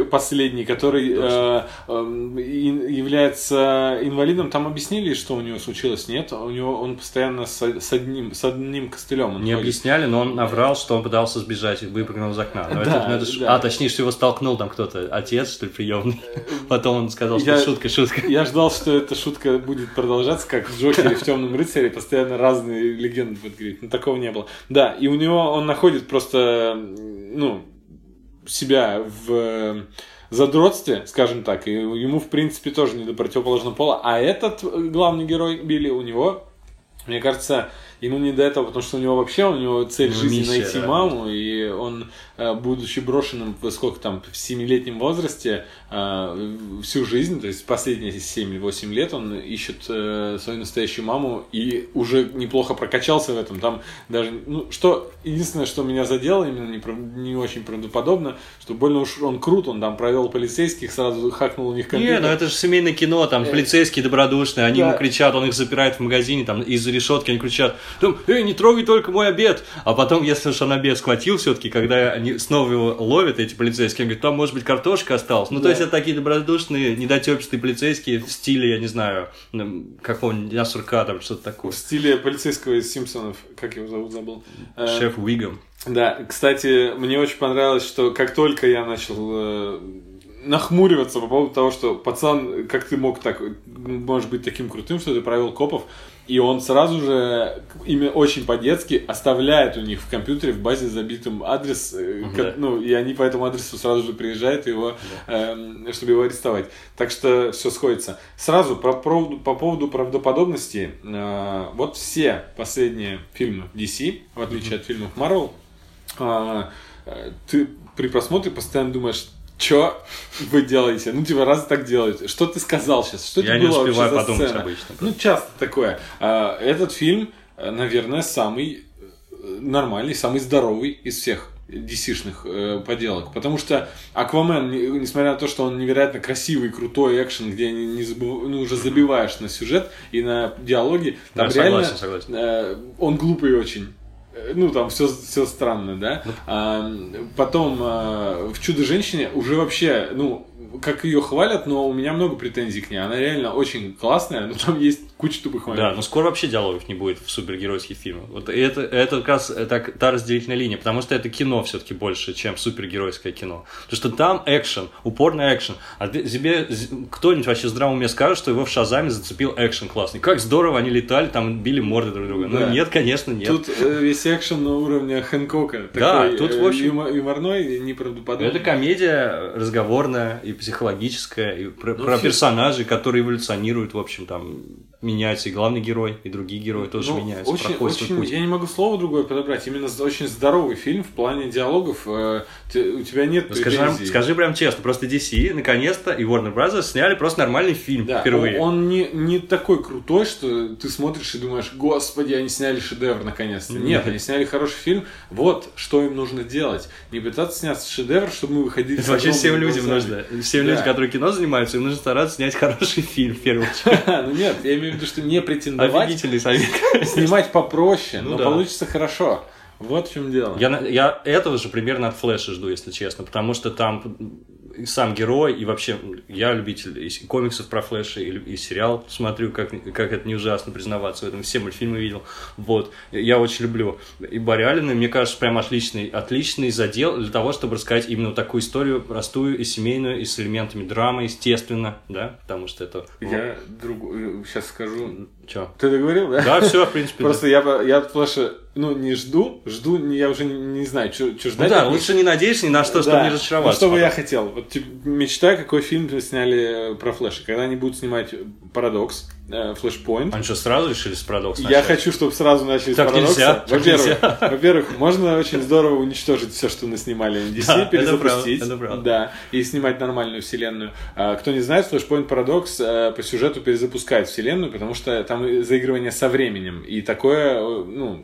последний, который э, ин- является инвалидом. Там объяснили, что у него случилось? Нет, у него он постоянно с, с одним с одним костылем. он Не ходит. объясняли, но он наврал, что он пытался сбежать и выпрыгнул из окна. Но это- Да, ну, это ш- да. А, точнее, что его столкнул там кто-то, отец, что ли, приемный. Потом он сказал, что Я- шутка, шутка. Я ждал, что эта шутка будет продолжаться, как в Джокере в Темном рыцаре, постоянно разные легенды будут говорить. Но такого не было. Да, и у него он находит просто, ну, себя в э, задротстве, скажем так, и ему, в принципе, тоже не до противоположного пола. А этот э, главный герой Билли, у него, мне кажется, ему не до этого, потому что у него вообще, у него цель Ну, жизни миссия, найти да. маму, и он, э, будучи брошенным в сколько там, в 7-летнем возрасте, э, всю жизнь, то есть последние 7 или 8 лет, он ищет э, свою настоящую маму и уже неплохо прокачался в этом. Там даже, ну, что, единственное, что меня задело, именно не, не очень правдоподобно, что больно уж он крут, он там провел полицейских, сразу хакнул у них компьютер. Не, ну это же семейное кино, там полицейские добродушные, они да. ему кричат, он их запирает в магазине, там из-за решетки они кричат, там, эй, не трогай только мой обед. А потом, если уж он обед схватил все-таки, когда они снова его ловят, эти полицейские, он говорит, там, может быть, картошка осталась. Ну, то Да. есть это такие добродушные, недотепистые полицейские в стиле, я не знаю, какого-нибудь дня сурка, там, что-то такое. В стиле полицейского из Симпсонов, как его зовут, забыл. Э, Шеф Уигом. Да, кстати, мне очень понравилось, что как только я начал э, нахмуриваться по поводу того, что пацан, как ты мог так, может быть таким крутым, что ты провел копов, и он сразу же, именно очень по-детски, оставляет у них в компьютере в базе забитым адрес, э, Да. ну, и они по этому адресу сразу же приезжают его, эм, чтобы его арестовать. Так что все сходится. Сразу по, поводу- по поводу правдоподобности, э, вот все последние фильмы DC, в отличие от фильмов Marvel, а, э, ты при просмотре постоянно думаешь, что вы делаете? Ну, типа, раз так делаете. Что ты сказал сейчас? Что Я это не было успеваю вообще за подумать сцена? обычно. Ну, часто такое. А, Этот фильм, э, наверное, самый э, нормальный, самый здоровый из всех DC-шных э, поделок. Потому что Аквамен, не- несмотря на то, что он невероятно красивый, крутой экшен, где не, не забыв- ну, уже забиваешь на сюжет и на диалоги, там Да, реально согласен, согласен. э, он глупый очень. Э, ну, там все, все странно, да. А, потом а, в «Чудо-женщине» уже вообще, ну, как ее хвалят, но у меня много претензий к ней. Она реально очень классная, но там есть куча тупых Да, моментов. но скоро вообще диалогов не будет в супергеройских фильмах. Вот это, это как раз так, та разделительная линия, потому что это кино все-таки больше, чем супергеройское кино. Потому что там экшен, упорный экшен. А ты- тебе кто-нибудь вообще здраво мне скажет, что его в Шазаме зацепил экшен классный. Как здорово они летали, там били морды друг друга. Да. Ну нет, конечно, нет. Тут э, весь экшен на уровне Хэнкока. Да, Такой, тут, э, в общем- юмо- юморной, неправдоподобный. Это комедия разговорная и психологическая, и про, Ну, про персонажей, которые эволюционируют, в общем, там меняются, и главный герой, и другие герои тоже Ну, меняются, очень, очень, путь. я не могу слово другое подобрать. Именно очень здоровый фильм в плане диалогов. э, ты- у тебя нет Ну, скажи, нам- скажи прям честно, просто DC наконец-то и Warner Bros. сняли просто нормальный фильм Да, впервые. Он, он не, не такой крутой, что ты смотришь и думаешь, господи, они сняли шедевр наконец-то. Нет, Нет. они сняли хороший фильм. Вот что им нужно делать. Не пытаться снять шедевр, чтобы мы выходили Это вообще всем людям нужно. Всем Да. людям, которые кино занимаются, им нужно стараться снять хороший фильм в первую очередь. Ну нет, я имею в виду, что не претендовать, Офигительный совет. снимать попроще, Ну но да. получится хорошо. Вот в чем дело. Я, я этого же примерно от Флэша жду, если честно, потому что там и сам герой, и вообще я любитель и комиксов про Флэша, и, и сериал смотрю, как, как это не ужасно признаваться в этом, все мультфильмы видел, вот, я очень люблю. И Барри Аллена, мне кажется, прям отличный, отличный задел для того, чтобы рассказать именно такую историю, простую и семейную, и с элементами драмы, естественно, да, потому что это... Я другу... сейчас скажу. Чё? Ты договорил, да? Да, все, в принципе. да. Просто я, я Флэша, ну, не жду, жду, я уже не, знаю, что Ну ждать. да, от них. лучше не надеяться ни на что, чтобы Да. не Ну, разочароваться. что бы я хотел? Вот типа, мечтаю, какой фильм сняли про Флэша. Когда они будут снимать Парадокс, э, Флэшпоинт. Они что, сразу решили с парадокс Я хочу, чтобы сразу начали Так с парадокса. нельзя, Во-первых, во-первых, можно очень здорово уничтожить все, что наснимали на DC, Да, это перезапустить. правда, это правда. Да, и снимать нормальную вселенную. А, Кто не знает, Flashpoint Paradox э, по сюжету перезапускает вселенную, потому что там заигрывание со временем. И такое, э, ну,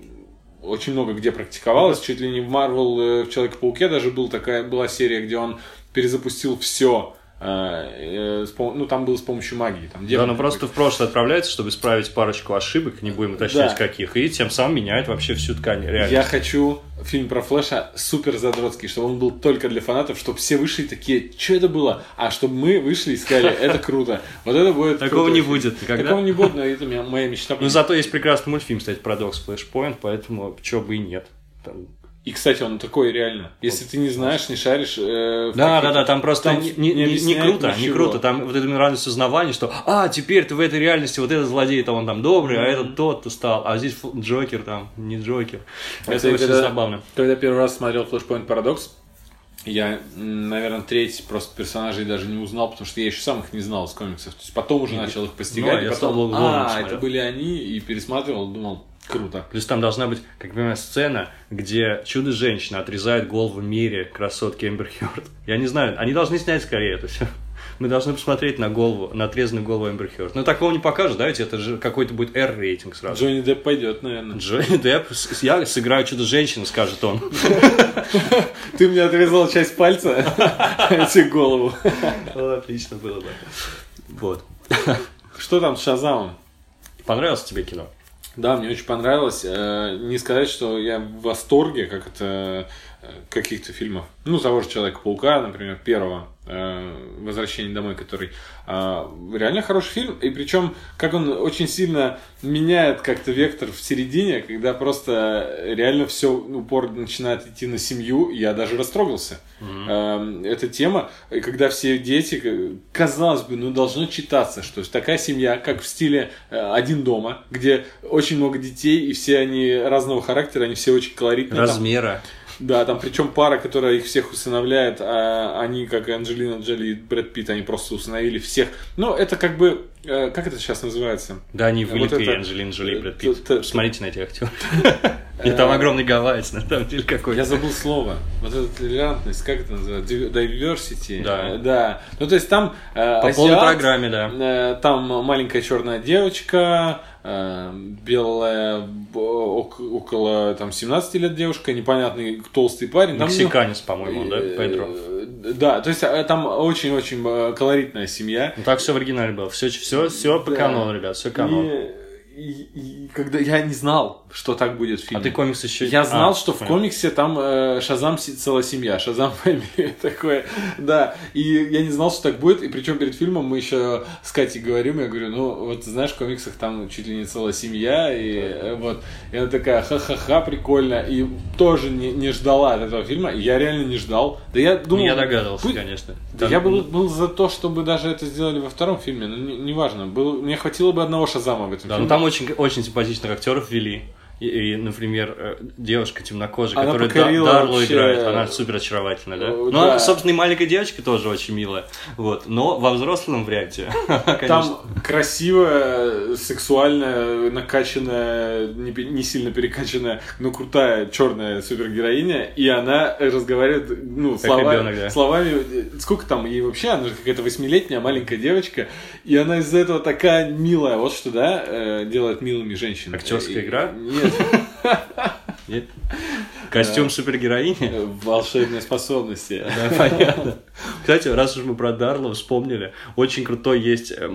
очень много где практиковалось. Чуть ли не в э, в Человеке-пауке даже был такая, была серия, где он перезапустил все. Ну, там было с помощью магии. Там Да, но просто в прошлое отправляется, чтобы исправить парочку ошибок, не будем уточнять Да. каких, и тем самым меняет вообще всю ткань реально. Я хочу фильм про Флэша супер задротский, чтобы он был только для фанатов, чтобы все вышли такие, что это было? А чтобы мы вышли и сказали, это круто. Вот это будет Такого не будет никогда. Такого не будет, но это моя- мечта. Но зато есть прекрасный мультфильм, кстати, Парадокс Flashpoint, поэтому чего бы и нет. Там- И, кстати, он такой реально. Если ты не знаешь, не шаришь... э, Да, да, да, там просто там не, не- не- не круто, не ничего. круто. Там вот это радость узнавания, что, а, теперь ты в этой реальности, вот этот злодей, то он там добрый, а этот тот-то стал, а здесь Джокер там, не Джокер. Это Кстати, очень когда- забавно. Когда первый раз смотрел Flashpoint Paradox, я, наверное, треть просто персонажей даже не узнал, потому что я еще сам их не знал из комиксов. То есть потом уже начал их постигать, Ну, а и потом, а, это были они, и пересматривал, думал, круто. Плюс там должна быть, как я понимаю, сцена, где чудо-женщина отрезает голову Мире, красотки Эмбер Хёрд. Я не знаю, они должны снять скорее это все. Мы должны посмотреть на голову, на отрезанную голову Эмбер Хёрд. Но такого не покажут, да, ведь это же какой-то будет R-рейтинг сразу. Джонни Депп пойдет, наверное. Джонни Депп, я сыграю чудо-женщину, скажет он. Ты мне отрезал часть пальца, а тебе голову. Отлично было бы. Вот. Что там с Шазамом? Понравилось тебе кино? Да, мне очень понравилось. Э, Не сказать, что я в восторге, как это каких-то фильмов. Ну, того же Человека-паука, например, первого э, «Возвращение домой», который э, реально хороший фильм. И причем, как он очень сильно меняет как-то вектор в середине, когда просто реально все упор начинает идти на семью. Я даже растрогался. Э, Эта тема, и когда все дети, казалось бы, ну, должно читаться, что такая семья, как в стиле э, «Один дома», где очень много детей, и все они разного характера, они все очень колоритные. Там- Размера. Да, там причем пара, которая их всех усыновляет, а они, как Анджелина Джоли и Брэд Питт, они просто усыновили всех. Ну, это как бы, как это сейчас называется? Да, они Вот вылитые, это- Анджелина Джоли и Брэд э, Питт. т- т- Посмотрите на этих актеров. И там огромный гавайец, на самом деле, какой. Я забыл слово. Вот эта толерантность, как это называется? Diversity. Да. Э, Да. Ну, то есть там э, По полной программе, да. э, Там маленькая черная девочка, э, белая около там 17 лет девушка, непонятный толстый парень. Мексиканец, по-моему, да, э, Педро. Да, то есть э, там очень-очень э, колоритная семья. Ну так все в оригинале было. Все, все, все по Да. канону, ребят, все канон. И и- и когда я не знал, что так будет в фильме. А ты комикс еще... Я знал, А, что в понял. комиксе там э, Шазам целая семья, Шазам фэмили такое, да. И я не знал, что так будет. И причем перед фильмом мы еще с Катей говорим, я говорю, ну вот знаешь, в комиксах там чуть ли не целая семья, и э, вот. И она такая, ха-ха-ха, прикольно. И тоже не, не ждала от этого фильма. И я реально не ждал. Да я Ну, думал... я догадывался, пусть- конечно. Да Там- я был, был за то, чтобы даже это сделали во втором фильме, но не- неважно. Был, мне хватило бы одного Шазама в этом Да, фильме. ну там очень, очень симпатичных актеров ввели. И, и, например, э, девушка темнокожая, Она которая Да- покорила Дарлу вообще- играет, она супер очаровательная, да? Э, Ну, да. она, собственно, и маленькая девочка тоже очень милая. Вот. Но во взрослом варианте. Там красивая, сексуальная, накачанная, не, не сильно перекачанная, но крутая черная супергероиня, и она разговаривает, ну, слова- ребенок, да. словами, э, сколько там ей вообще, она же какая-то восьмилетняя маленькая девочка, и она из-за этого такая милая, вот что, да, делает милыми женщин. Актерская И- игра? Нет, Нет? Костюм супергероини? э, волшебные способности. Да, понятно. Кстати, раз уж мы про Дарлу вспомнили, очень крутой есть э,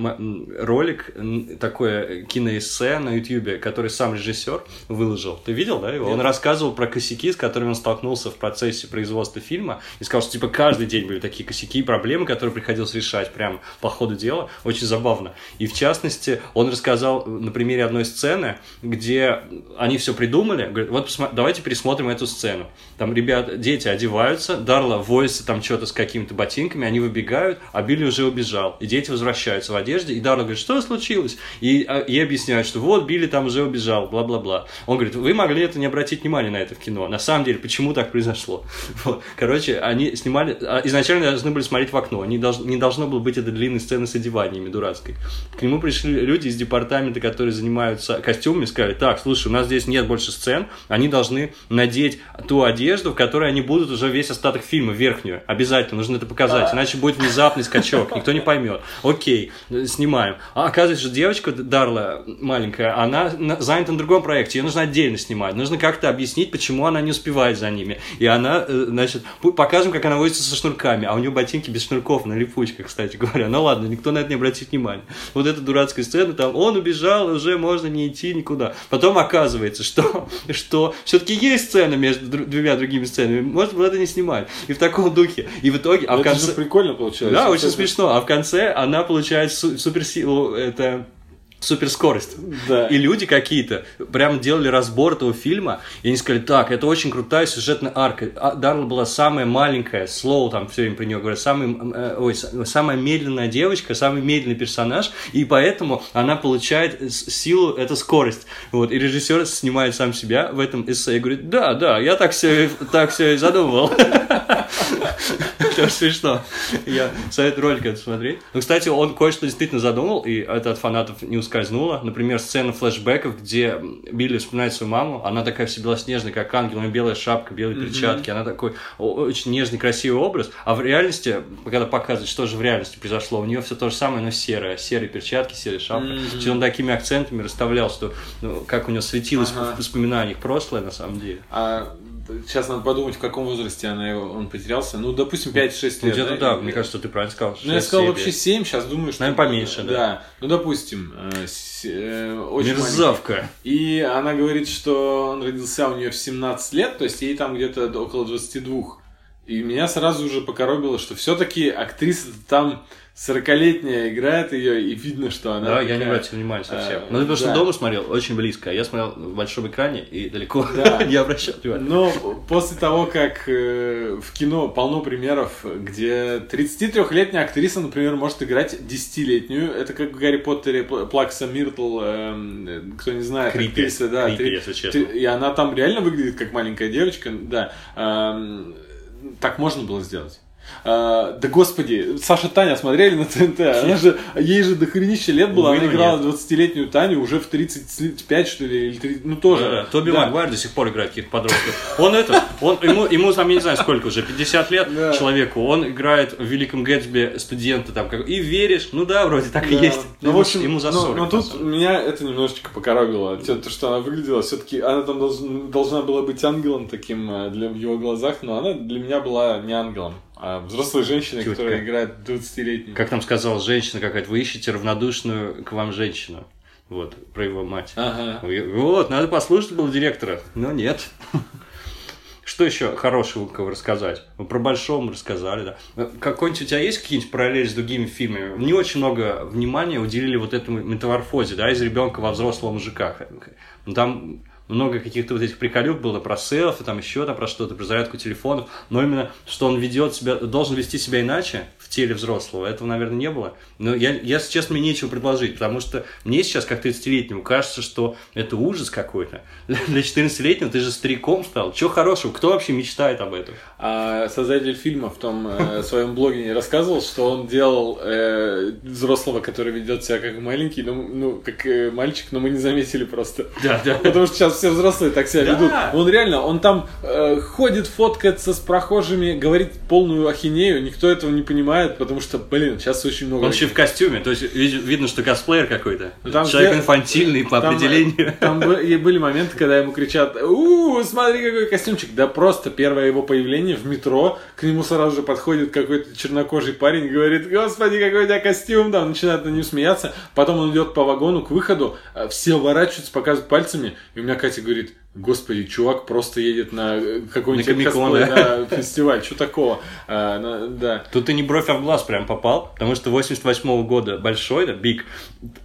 ролик, такое киноэссе на Ютьюбе, который сам режиссер выложил. Ты видел, да, его? Он рассказывал про косяки, с которыми он столкнулся в процессе производства фильма, и сказал, что типа каждый день были такие косяки и проблемы, которые приходилось решать прям по ходу дела. Очень забавно. И в частности, он рассказал на примере одной сцены, где они все придумали, говорят, вот давайте пересмотрим эту сцену. Там ребят, дети одеваются, Дарла возится там что-то с какими-то ботинками, они выбегают, а Билли уже убежал. И дети возвращаются в одежде, и Дарла говорит, что случилось? И а, ей объясняют, что вот Билли там уже убежал, бла-бла-бла. Он говорит, вы могли это не обратить внимания на это в кино. На самом деле, почему так произошло? Короче, они снимали, а, изначально должны были смотреть в окно, не, долж- не должно было быть этой длинной сцены с одеваниями дурацкой. К нему пришли люди из департамента, которые занимаются костюмами, сказали, так, слушай, у нас здесь нет больше сцен, они должны надеть ту одежду, в которой они будут уже весь остаток фильма, верхнюю. Обязательно, нужно это показать, иначе будет внезапный скачок, никто не поймет. Окей, снимаем. А оказывается, что девочка Дарла маленькая, она на- занята на другом проекте, ее нужно отдельно снимать. Нужно как-то объяснить, почему она не успевает за ними. И она, э, значит, показываем, как она возится со шнурками, а у нее ботинки без шнурков на липучках, кстати говоря. Ну ладно, никто на это не обратит внимания. Вот эта дурацкая сцена, там, он убежал, уже можно не идти никуда. Потом оказывается, что, что все-таки есть сцена между дру- двумя другими сценами, может, это не снимать. И в таком духе. И в итоге, а в Это конце... же прикольно получилось. Да, очень смешно. А в конце она получает су- суперсилу, это суперскорость. Да. И люди какие-то прям делали разбор этого фильма, и они сказали, так, это очень крутая сюжетная арка. А Дарла была самая маленькая, Слоу там все время при нее говорят, самый, э, ой, самая медленная девочка, самый медленный персонаж, и поэтому она получает силу, это скорость. Вот, и режиссер снимает сам себя в этом эссе и говорит, да, да, я так все, так все и задумывал. Это смешно. Я советую ролик это смотреть. Ну, кстати, он кое-что действительно задумал, и это от фанатов не ускользнуло. Например, сцена флешбеков, где Билли вспоминает свою маму. Она такая вся белоснежная, как ангел, у нее белая шапка, белые перчатки. Она такой очень нежный, красивый образ. А в реальности, когда показывают, что же в реальности произошло, у нее все то же самое, но серое. Серые перчатки, серая шапка. mm Он такими акцентами расставлял, что ну, как у него светилось Ага. в воспоминаниях прошлое, на самом деле. А сейчас надо подумать, в каком возрасте она, его- он потерялся. Ну, допустим, 5-6 лет. Ну, где-то да, мне кажется, ты правильно сказал. Ну, я сказал вообще лет. 7, сейчас думаю, что... Наверное, поменьше, да. Ну, допустим, э, с- э, очень маленький. Мерзавка. И она говорит, что он родился у нее в 17 лет, то есть ей там где-то около 22. И меня сразу же покоробило, что все-таки актриса там 40-летняя играет ее, и видно, что она... Да, я не такая, обратил внимания совсем. э, Ну, потому что да. дома смотрел очень близко, а я смотрел в большом экране и далеко Да. не обращал внимания. Но после того, как э, в кино полно примеров, где 33-летняя актриса, например, может играть 10-летнюю, это как в Гарри Поттере Пл- Плакса Миртл, э, кто не знает, Крипи. актриса, да, Крипи, три- если честно. три- и она там реально выглядит как маленькая девочка, да. Эм, так можно было сделать. А, да господи, Саша Таня смотрели на ТНТ, она же, ей же до хренища лет было, она но играла нет. 20-летнюю Таню уже в 35, что ли, или 30, ну тоже. Да, Тоби Да. Магуайр до сих пор играет каких-то подростков. Он это, он, ему, ему там, я не знаю, сколько уже, 50 лет Да. человеку. Он играет в Великом Гэтсби студента там. Как, и веришь, ну да, вроде так и Да. есть. Ну, ему, в общем, ему за ну, 40. но на тут меня это немножечко покоробило. То, что она выглядела, все-таки она там должна, должна была быть ангелом таким э, для, в его глазах, но она для меня была не ангелом, а взрослой женщиной, Тетка. которая играет 20-летней. Как там сказала женщина какая-то, вы ищете равнодушную к вам женщину. Вот, про его мать. Ага. Вот, надо послушать было директора, но нет. Что еще хорошего рассказать? Про Большом рассказали, да. Какой-нибудь у тебя есть какие-нибудь параллели с другими фильмами? Не очень много внимания уделили вот этому метаморфозе, да, из ребенка во взрослого мужика. Ну, Там много каких-то вот этих приколюк было про селфи, там еще там про что-то, про зарядку телефонов, но именно, что он ведет себя, должен вести себя иначе в теле взрослого, этого, наверное, не было. Но я, я если честно, мне нечего предложить, потому что мне сейчас, как 30-летнему, кажется, что это ужас какой-то. Для 14-летнего ты же стариком стал. Чего хорошего? Кто вообще мечтает об этом? А создатель фильма в том э, своем блоге не рассказывал, что он делал э, взрослого, который ведет себя как маленький, ну, ну как э, мальчик, но мы не заметили просто. Да, да. Потому что сейчас все взрослые так себя Да. ведут. Он реально, он там э, ходит, фоткается с прохожими, говорит полную ахинею, никто этого не понимает, потому что, блин, сейчас очень много... Он еще в костюме, то есть вид- видно, что косплеер какой-то. Ну, там Человек все- инфантильный по Там, определению. э, Там были моменты, когда ему кричат, у смотри, какой костюмчик. Да просто первое его появление в метро, к нему сразу же подходит какой-то чернокожий парень и говорит, господи, какой у тебя костюм, там начинает над ним смеяться. Потом он идет по вагону к выходу, э, все оборачиваются, показывают пальцами, и у меня Катя говорит, господи, чувак просто едет на э, какой-нибудь косплей, да. фестиваль, что такого. А, на- да. Тут ты не бровь, а в глаз прям попал, потому что 88 года большой, да, Биг,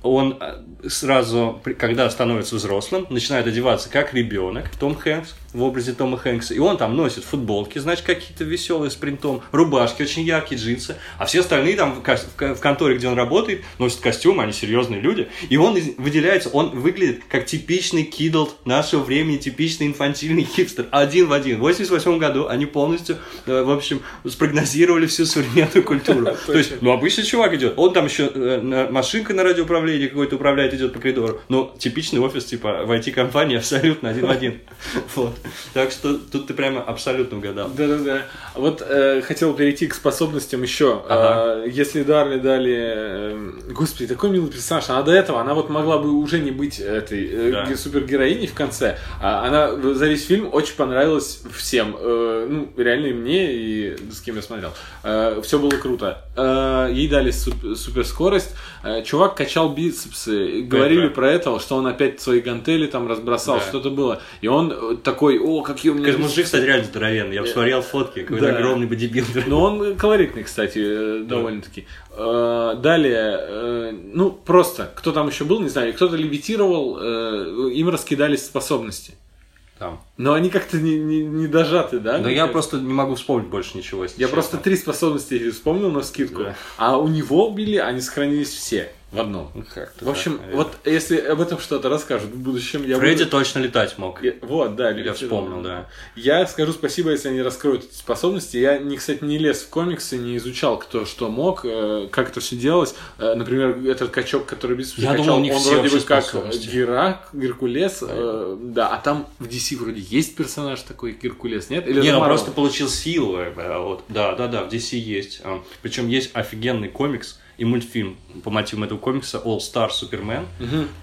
он э, сразу, когда становится взрослым, начинает одеваться как ребенок, Том Хэнкс, в образе Тома Хэнкса, и он там носит футболки, значит, какие-то веселые с принтом, рубашки, очень яркие джинсы, а все остальные там в, в ко- в конторе, где он работает, носят костюмы, они серьезные люди, и он выделяется, он выглядит как типичный кидалт нашего времени, типичный инфантильный хипстер, один в один. В 88 году они полностью, э, в общем, спрогнозировали всю современную культуру. То есть, ну, обычный чувак идет, он там еще э, на- машинкой на радиоуправлении какой-то управляет, идет по коридору, но типичный офис, типа, в IT-компании абсолютно один в один. Вот. Так что тут ты прямо абсолютно угадал. Да-да-да. Вот э, хотел перейти к способностям еще. Ага. Э, если Дарли дали... э, господи, такой милый персонаж. Она до этого, она вот могла бы уже не быть этой э, Да. ге- супергероиней в конце. А она за весь фильм очень понравилась всем. Э, ну, реально и мне, и с кем я смотрел. все было круто. Э, ей дали суп- суперскорость. Э, чувак качал бицепсы. Говорили да. про это, что он опять свои гантели там разбросал, Да. что-то было. И он э, такой, о, какие у меня... Мужик, кстати, реально здоровенный. Я посмотрел фотки, какой-то Да. огромный бодибилдер. Ну, он колоритный, кстати, э, довольно-таки. Э, Далее, э, ну, просто, кто там еще был, не знаю, кто-то левитировал, э, им раскидались способности. Там. Но они как-то не, не, не дожаты, да? Но я просто не могу вспомнить больше ничего. если Я честно. просто три способности вспомнил на скидку. Да. А у него были, они сохранились все в одном. Ну, В общем, так, наверное. вот если об этом что-то расскажут в будущем, я Фредди буду... точно летать мог. Я- Вот, да, Я вспомнил, да. Я скажу спасибо, если они раскроют эти способности. Я, не, кстати, не лез в комиксы, не изучал, кто что мог, э, как это все делалось. Э, например, этот качок, который без Я качал, думал, он вроде бы как способности. Герак, Геркулес, э, да, а там в DC вроде есть персонаж такой Геркулес, нет? Или Не, это он просто получил силу. э, Вот. Да, да, да, в DC есть. Причем есть офигенный комикс и мультфильм по мотивам этого комикса All Star Superman.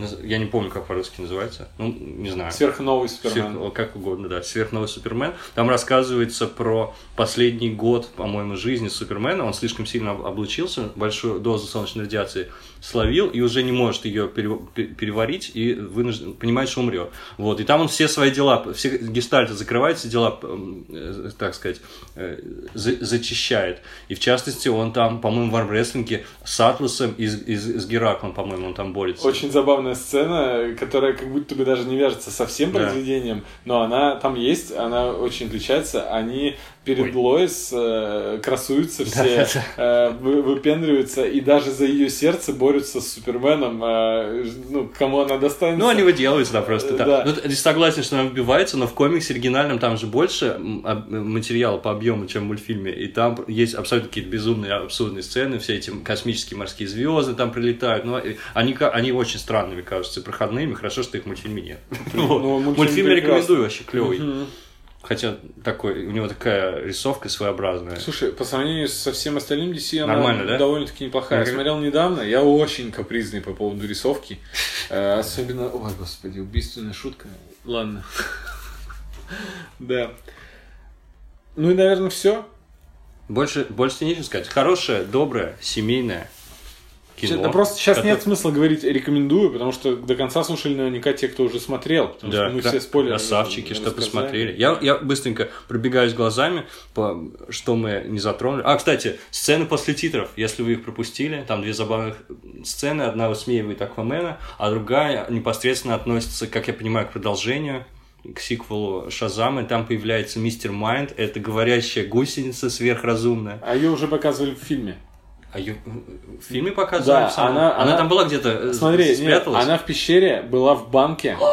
Наз- Я не помню, как по-русски называется. Ну, не знаю. Сверхновый Супермен. Сверх- как угодно, да, сверхновый Супермен. Там рассказывается про последний год, по-моему, жизни Супермена. Он слишком сильно об- облучился, большую дозу солнечной радиации словил и уже не может ее пере- пе- переварить и вынужден, понимает, что умрет. Вот. И там он все свои дела, все гештальты закрывает, все дела, эм, э, так сказать, э, за- зачищает. И в частности, он там, по-моему, в армрестлинге с Атласом и с, и с- Гераклом, по-моему, он там борется. Очень забавная сцена, которая как будто бы даже не вяжется со всем Да. произведением, но она там есть, она очень отличается. Они перед Ой. Лоис э, красуются все, э, вы- выпендриваются, и даже за ее сердце борются с Суперменом, э, ну, кому она достанется. Ну, они выделываются, да, просто. Да. Да. Ну, согласен, что она вбивается, но в комиксе оригинальном там же больше об- материала по объему, чем в мультфильме. И там есть абсолютно какие-то безумные, абсурдные сцены, все эти космические морские звезды там прилетают. Ну, и они, они очень странными кажутся, проходными. Хорошо, что их в мультфильме нет. Ну, мультфильм рекомендую, вообще клевый. Хотя такой, у него такая рисовка своеобразная. Слушай, по сравнению со всем остальным DC, она Нормально, да? довольно-таки неплохая. Я смотрел недавно, я очень капризный по поводу рисовки. Э, Особенно, ой, господи, убийственная шутка. Ладно. Да. Ну и, наверное, все. Больше, больше нечего сказать. Хорошее, доброе, семейное кино. Да просто сейчас нет смысла говорить рекомендую, потому что до конца слушали наверняка те, кто уже смотрел. Потому Да, что мы все спойлеры красавчики, что посмотрели. Я, я быстренько пробегаюсь глазами, по, что мы не затронули. А, кстати, сцены после титров, если вы их пропустили, там две забавных сцены. Одна высмеивает Аквамена, а другая непосредственно относится, как я понимаю, к продолжению к сиквелу Шазама, и там появляется Мистер Майнд, это говорящая гусеница сверхразумная. А ее уже показывали в фильме. А её в фильме показывали? Да, она- она она- там была где-то э, Смотри, нет, спряталась? она в пещере была в банке.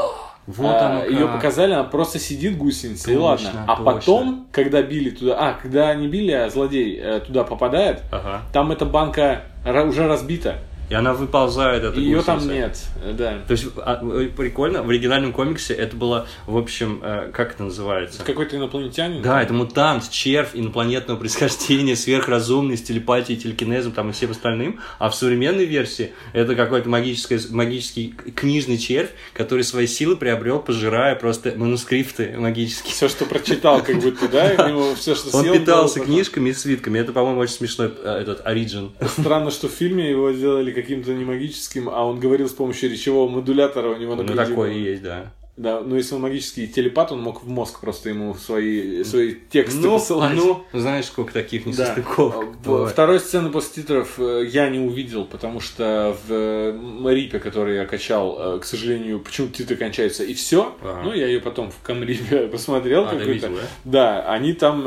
Вот оно ее как. показали, она просто сидит гусеница, и ладно. А точно. потом, когда били туда, а, когда не били, а злодей э, туда попадает, Ага. там эта банка уже разбита. И она выползает, эта Ее там нет, да. То есть, а, прикольно, в оригинальном комиксе это было, в общем, э, как это называется? Какой-то инопланетянин. Да, это мутант, червь инопланетного происхождения, сверхразумный, с телепатией, телекинезом там, и всем остальным. А в современной версии это какой-то магический, магический книжный червь, который свои силы приобрел, пожирая просто манускрипты магические. Все, что прочитал, как будто, да, все, что Он питался книжками и свитками. Это, по-моему, очень смешной э, этот оригин. Странно, что в фильме его сделали каким-то не магическим, а он говорил с помощью речевого модулятора у него на Ну, такое есть, да. Да, ну если он магический телепат, он мог в мозг просто ему свои, свои тексты Ну, посылать. ну, знаешь, сколько таких Да. несостыковок. В- бывает. Второй сцены после титров э, я не увидел, потому что в э, Рипе, который я качал, э, к сожалению, почему титры кончаются, и все. Ага. Ну, я ее потом в Камрипе посмотрел А, какой-то. видел, Да, они там,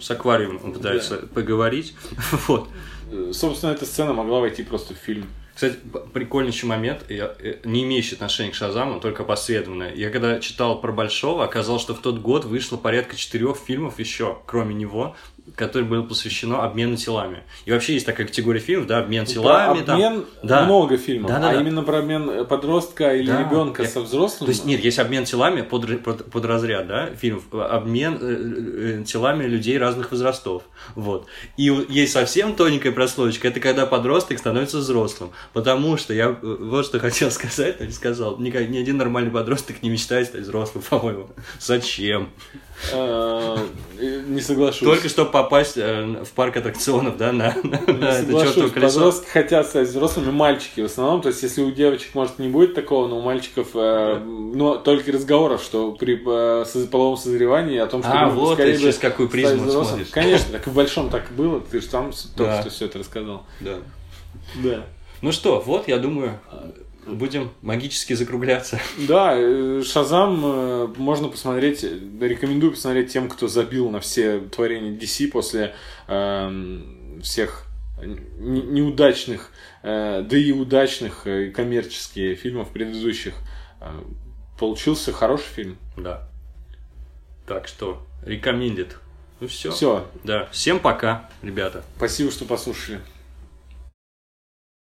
С аквариумом пытаются поговорить. Вот. Э, собственно, эта сцена могла войти просто в фильм. Кстати, п- прикольнейший момент, я, э, не имеющий отношения к Шазаму, только посредственное. Я когда читал про Большого, оказалось, что в тот год вышло порядка четырех фильмов еще, кроме него, которое было посвящено обмену телами. И вообще есть такая категория фильмов, да, обмен телами. про там. обмен Да. много фильмов, Да, да, а да. именно про обмен э, подростка или Да. ребенка Я- со взрослым. То есть нет, есть обмен телами под, под, под разряд, да, фильмов, обмен э, э, телами людей разных возрастов, вот. И есть совсем тоненькая прослойка, это когда подросток становится взрослым, потому что я э, вот что хотел сказать, но не сказал, ни, ни один нормальный подросток не мечтает стать взрослым, по-моему. Зачем? Э, Не соглашусь. Только чтобы попасть э, в парк аттракционов, да, на, это чертово колесо. подростки хотят стать взрослыми, мальчики в основном. То есть, если у девочек, может, не будет такого, но у мальчиков, э, но только разговоров, что при э, половом созревании о том, что А, вот ты через какую призму смотришь. Конечно, так в большом так и было. Ты же сам только что все это рассказал. Да. Да. Ну что, вот, я думаю, будем магически закругляться. Да, э, Шазам э, можно посмотреть, э, рекомендую посмотреть тем, кто забил на все творения DC после эм, всех не- неудачных, э, да и удачных э, коммерческих фильмов предыдущих. Э, Получился хороший фильм. Да. Так что, recommended. Ну все. Все, Да. Всем пока, ребята. спасибо, что послушали.